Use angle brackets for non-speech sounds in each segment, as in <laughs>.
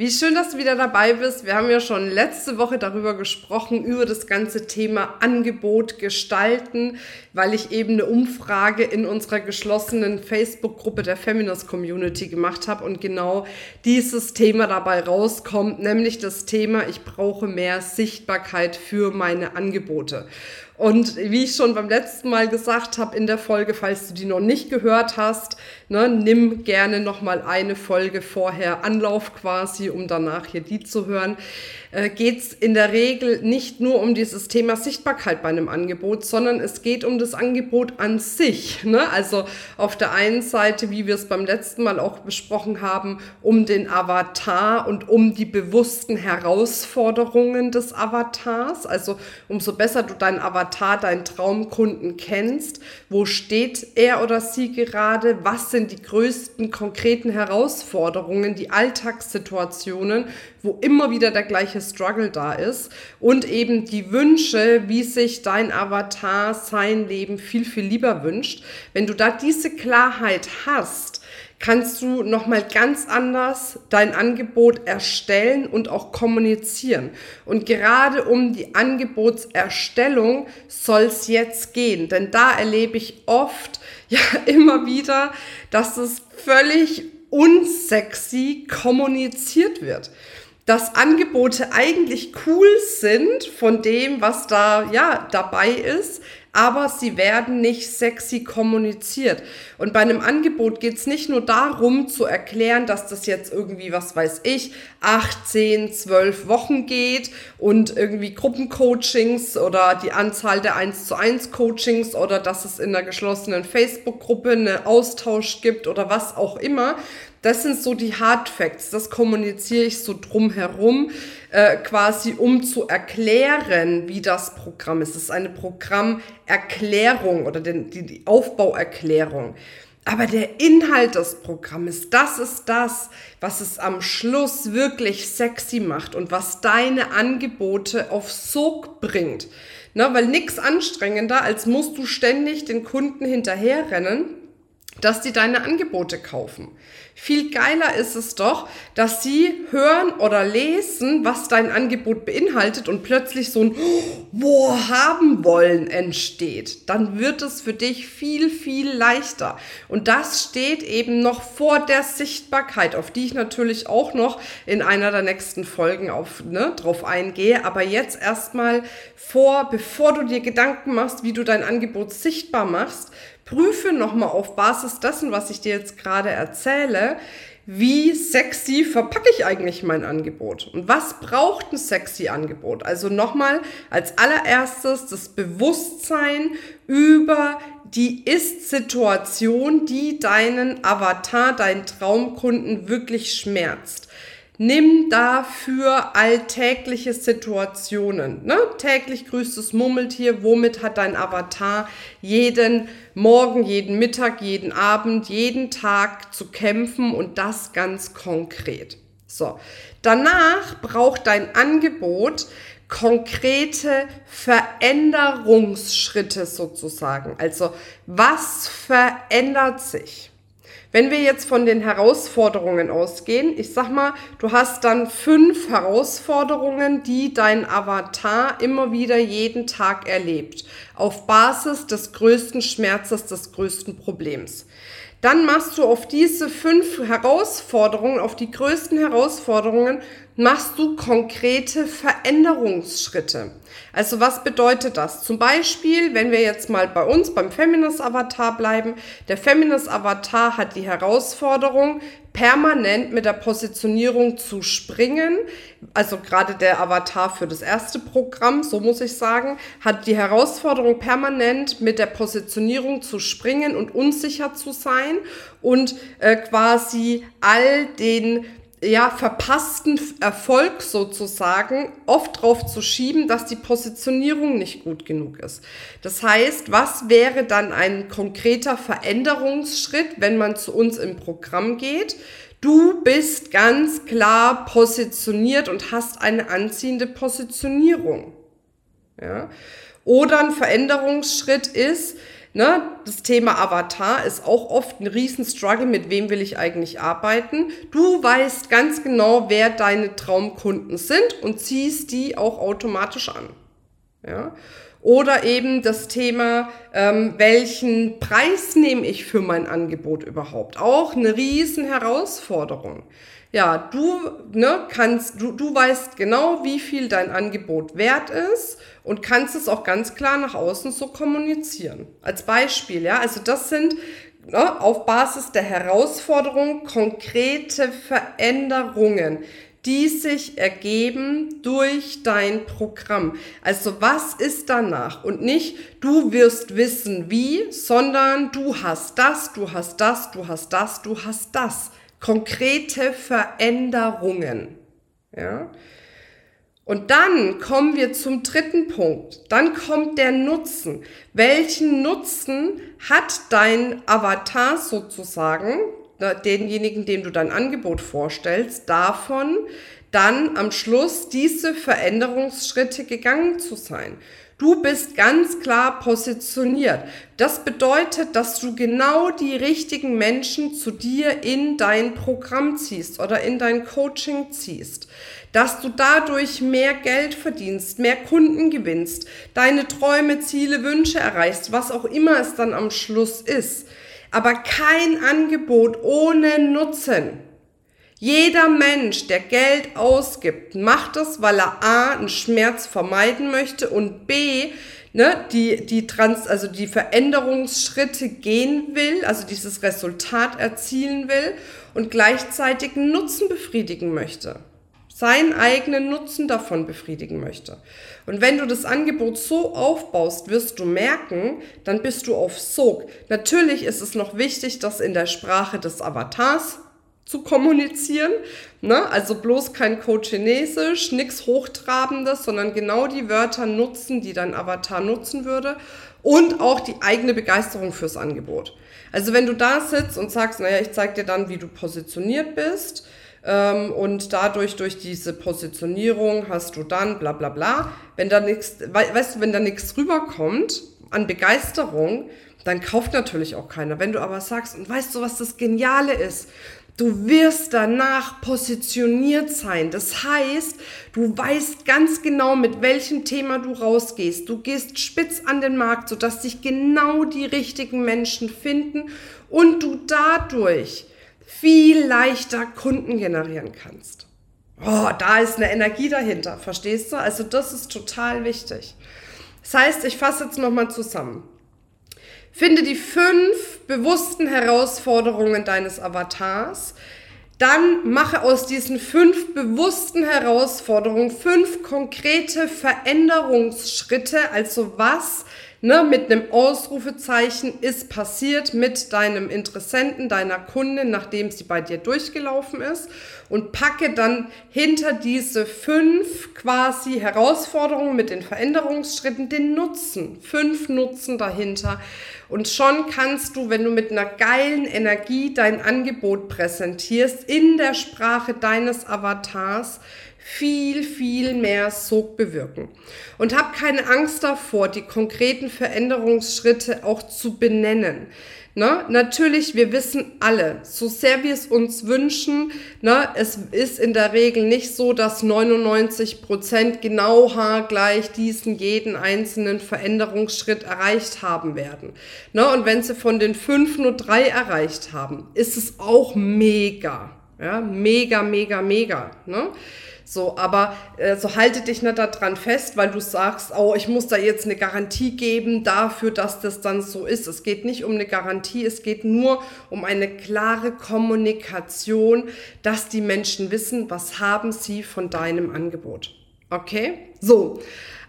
Wie schön, dass du wieder dabei bist. Wir haben ja schon letzte Woche darüber gesprochen, über das ganze Thema Angebot gestalten, weil ich eben eine Umfrage in unserer geschlossenen Facebook-Gruppe der Feminist Community gemacht habe und genau dieses Thema dabei rauskommt, nämlich das Thema, ich brauche mehr Sichtbarkeit für meine Angebote. Und wie ich schon beim letzten Mal gesagt habe in der Folge, falls du die noch nicht gehört hast, ne, nimm gerne noch mal eine Folge vorher Anlauf quasi, um danach hier die zu hören. Äh, geht es in der Regel nicht nur um dieses Thema Sichtbarkeit bei einem Angebot, sondern es geht um das Angebot an sich. Ne? Also auf der einen Seite, wie wir es beim letzten Mal auch besprochen haben, um den Avatar und um die bewussten Herausforderungen des Avatars. Also umso besser du deinen Avatar, deinen Traumkunden kennst, wo steht er oder sie gerade, was sind die größten konkreten Herausforderungen, die Alltagssituationen, wo immer wieder der gleiche Struggle da ist und eben die Wünsche, wie sich dein Avatar sein Leben viel, viel lieber wünscht. Wenn du da diese Klarheit hast, kannst du nochmal ganz anders dein Angebot erstellen und auch kommunizieren. Und gerade um die Angebotserstellung soll es jetzt gehen, denn da erlebe ich oft <laughs> ja immer wieder, dass es völlig unsexy kommuniziert wird dass Angebote eigentlich cool sind von dem, was da ja dabei ist, aber sie werden nicht sexy kommuniziert. Und bei einem Angebot geht es nicht nur darum zu erklären, dass das jetzt irgendwie, was weiß ich, 18, 12 Wochen geht und irgendwie Gruppencoachings oder die Anzahl der 1 zu 1 Coachings oder dass es in einer geschlossenen Facebook-Gruppe einen Austausch gibt oder was auch immer, das sind so die Hard Facts. Das kommuniziere ich so drumherum, äh, quasi um zu erklären, wie das Programm ist. Es ist eine Programmerklärung oder den, die, die Aufbauerklärung. Aber der Inhalt des Programmes, das ist das, was es am Schluss wirklich sexy macht und was deine Angebote auf Sog bringt. Na, weil nichts anstrengender, als musst du ständig den Kunden hinterherrennen dass die deine Angebote kaufen. Viel geiler ist es doch, dass sie hören oder lesen, was dein Angebot beinhaltet und plötzlich so ein Wo haben wollen entsteht. Dann wird es für dich viel, viel leichter. Und das steht eben noch vor der Sichtbarkeit, auf die ich natürlich auch noch in einer der nächsten Folgen auf, ne, drauf eingehe. Aber jetzt erstmal vor, bevor du dir Gedanken machst, wie du dein Angebot sichtbar machst, prüfe nochmal auf Basis dessen, was ich dir jetzt gerade erzähle, wie sexy verpacke ich eigentlich mein Angebot und was braucht ein sexy Angebot? Also nochmal als allererstes das Bewusstsein über die Ist-Situation, die deinen Avatar, deinen Traumkunden wirklich schmerzt. Nimm dafür alltägliche Situationen. Ne? Täglich grüßt das Murmeltier. Womit hat dein Avatar jeden Morgen, jeden Mittag, jeden Abend, jeden Tag zu kämpfen und das ganz konkret. So. Danach braucht dein Angebot konkrete Veränderungsschritte sozusagen. Also was verändert sich? Wenn wir jetzt von den Herausforderungen ausgehen, ich sag mal, du hast dann fünf Herausforderungen, die dein Avatar immer wieder jeden Tag erlebt, auf Basis des größten Schmerzes, des größten Problems. Dann machst du auf diese fünf Herausforderungen, auf die größten Herausforderungen, machst du konkrete Veränderungsschritte. Also was bedeutet das? Zum Beispiel, wenn wir jetzt mal bei uns beim Feminist Avatar bleiben, der Feminist Avatar hat die Herausforderung, permanent mit der Positionierung zu springen. Also gerade der Avatar für das erste Programm, so muss ich sagen, hat die Herausforderung permanent mit der Positionierung zu springen und unsicher zu sein und äh, quasi all den ja, verpassten Erfolg sozusagen oft drauf zu schieben, dass die Positionierung nicht gut genug ist. Das heißt, was wäre dann ein konkreter Veränderungsschritt, wenn man zu uns im Programm geht? Du bist ganz klar positioniert und hast eine anziehende Positionierung. Ja? Oder ein Veränderungsschritt ist, Ne, das Thema Avatar ist auch oft ein Riesenstruggle, mit wem will ich eigentlich arbeiten. Du weißt ganz genau, wer deine Traumkunden sind und ziehst die auch automatisch an. Ja? Oder eben das Thema, ähm, welchen Preis nehme ich für mein Angebot überhaupt? Auch eine riesen Herausforderung. Ja, du ne, kannst, du, du weißt genau, wie viel dein Angebot wert ist und kannst es auch ganz klar nach außen so kommunizieren. Als Beispiel, ja, also das sind ne, auf Basis der Herausforderung konkrete Veränderungen, die sich ergeben durch dein Programm. Also was ist danach? Und nicht, du wirst wissen wie, sondern du hast das, du hast das, du hast das, du hast das. Konkrete Veränderungen. Ja? Und dann kommen wir zum dritten Punkt. Dann kommt der Nutzen. Welchen Nutzen hat dein Avatar sozusagen, denjenigen, dem du dein Angebot vorstellst, davon, dann am Schluss diese Veränderungsschritte gegangen zu sein? Du bist ganz klar positioniert. Das bedeutet, dass du genau die richtigen Menschen zu dir in dein Programm ziehst oder in dein Coaching ziehst dass du dadurch mehr Geld verdienst, mehr Kunden gewinnst, deine Träume, Ziele, Wünsche erreichst, was auch immer es dann am Schluss ist. Aber kein Angebot ohne Nutzen. Jeder Mensch, der Geld ausgibt, macht das, weil er A, einen Schmerz vermeiden möchte und B, ne, die, die Trans, also die Veränderungsschritte gehen will, also dieses Resultat erzielen will und gleichzeitig einen Nutzen befriedigen möchte seinen eigenen Nutzen davon befriedigen möchte. Und wenn du das Angebot so aufbaust, wirst du merken, dann bist du auf Sog. Natürlich ist es noch wichtig, das in der Sprache des Avatars zu kommunizieren. Ne? Also bloß kein Code-Chinesisch, nichts Hochtrabendes, sondern genau die Wörter nutzen, die dein Avatar nutzen würde. Und auch die eigene Begeisterung fürs Angebot. Also wenn du da sitzt und sagst, naja, ich zeig dir dann, wie du positioniert bist, ähm, und dadurch, durch diese Positionierung hast du dann bla bla bla. Wenn da nichts, weißt du, wenn da nichts rüberkommt an Begeisterung, dann kauft natürlich auch keiner. Wenn du aber sagst, und weißt du, was das Geniale ist? Du wirst danach positioniert sein. Das heißt, du weißt ganz genau, mit welchem Thema du rausgehst. Du gehst spitz an den Markt, sodass dich genau die richtigen Menschen finden und du dadurch viel leichter Kunden generieren kannst. Oh, da ist eine Energie dahinter, verstehst du? Also das ist total wichtig. Das heißt, ich fasse jetzt nochmal zusammen. Finde die fünf bewussten Herausforderungen deines Avatars, dann mache aus diesen fünf bewussten Herausforderungen fünf konkrete Veränderungsschritte, also was ne, mit einem Ausrufezeichen ist passiert mit deinem Interessenten, deiner Kundin, nachdem sie bei dir durchgelaufen ist und packe dann hinter diese fünf quasi Herausforderungen mit den Veränderungsschritten den Nutzen, fünf Nutzen dahinter. Und schon kannst du, wenn du mit einer geilen Energie dein Angebot präsentierst, in der Sprache deines Avatars, viel, viel mehr Sog bewirken. Und hab keine Angst davor, die konkreten Veränderungsschritte auch zu benennen. Ne? Natürlich, wir wissen alle, so sehr wir es uns wünschen, ne, es ist in der Regel nicht so, dass 99 Prozent genau haargleich diesen jeden einzelnen Veränderungsschritt erreicht haben werden. Ne? Und wenn sie von den fünf nur drei erreicht haben, ist es auch mega. Ja? Mega, mega, mega. Ne? So, aber äh, so halte dich nicht daran fest, weil du sagst, oh, ich muss da jetzt eine Garantie geben dafür, dass das dann so ist. Es geht nicht um eine Garantie, es geht nur um eine klare Kommunikation, dass die Menschen wissen, was haben sie von deinem Angebot. Okay, so.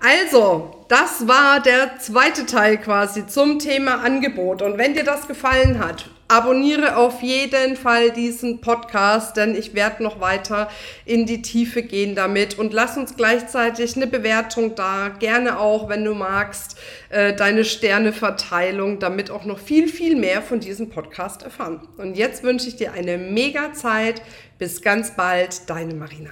Also, das war der zweite Teil quasi zum Thema Angebot. Und wenn dir das gefallen hat, abonniere auf jeden Fall diesen Podcast, denn ich werde noch weiter in die Tiefe gehen damit. Und lass uns gleichzeitig eine Bewertung da, gerne auch, wenn du magst, äh, deine Sterneverteilung, damit auch noch viel, viel mehr von diesem Podcast erfahren. Und jetzt wünsche ich dir eine mega Zeit. Bis ganz bald, deine Marina.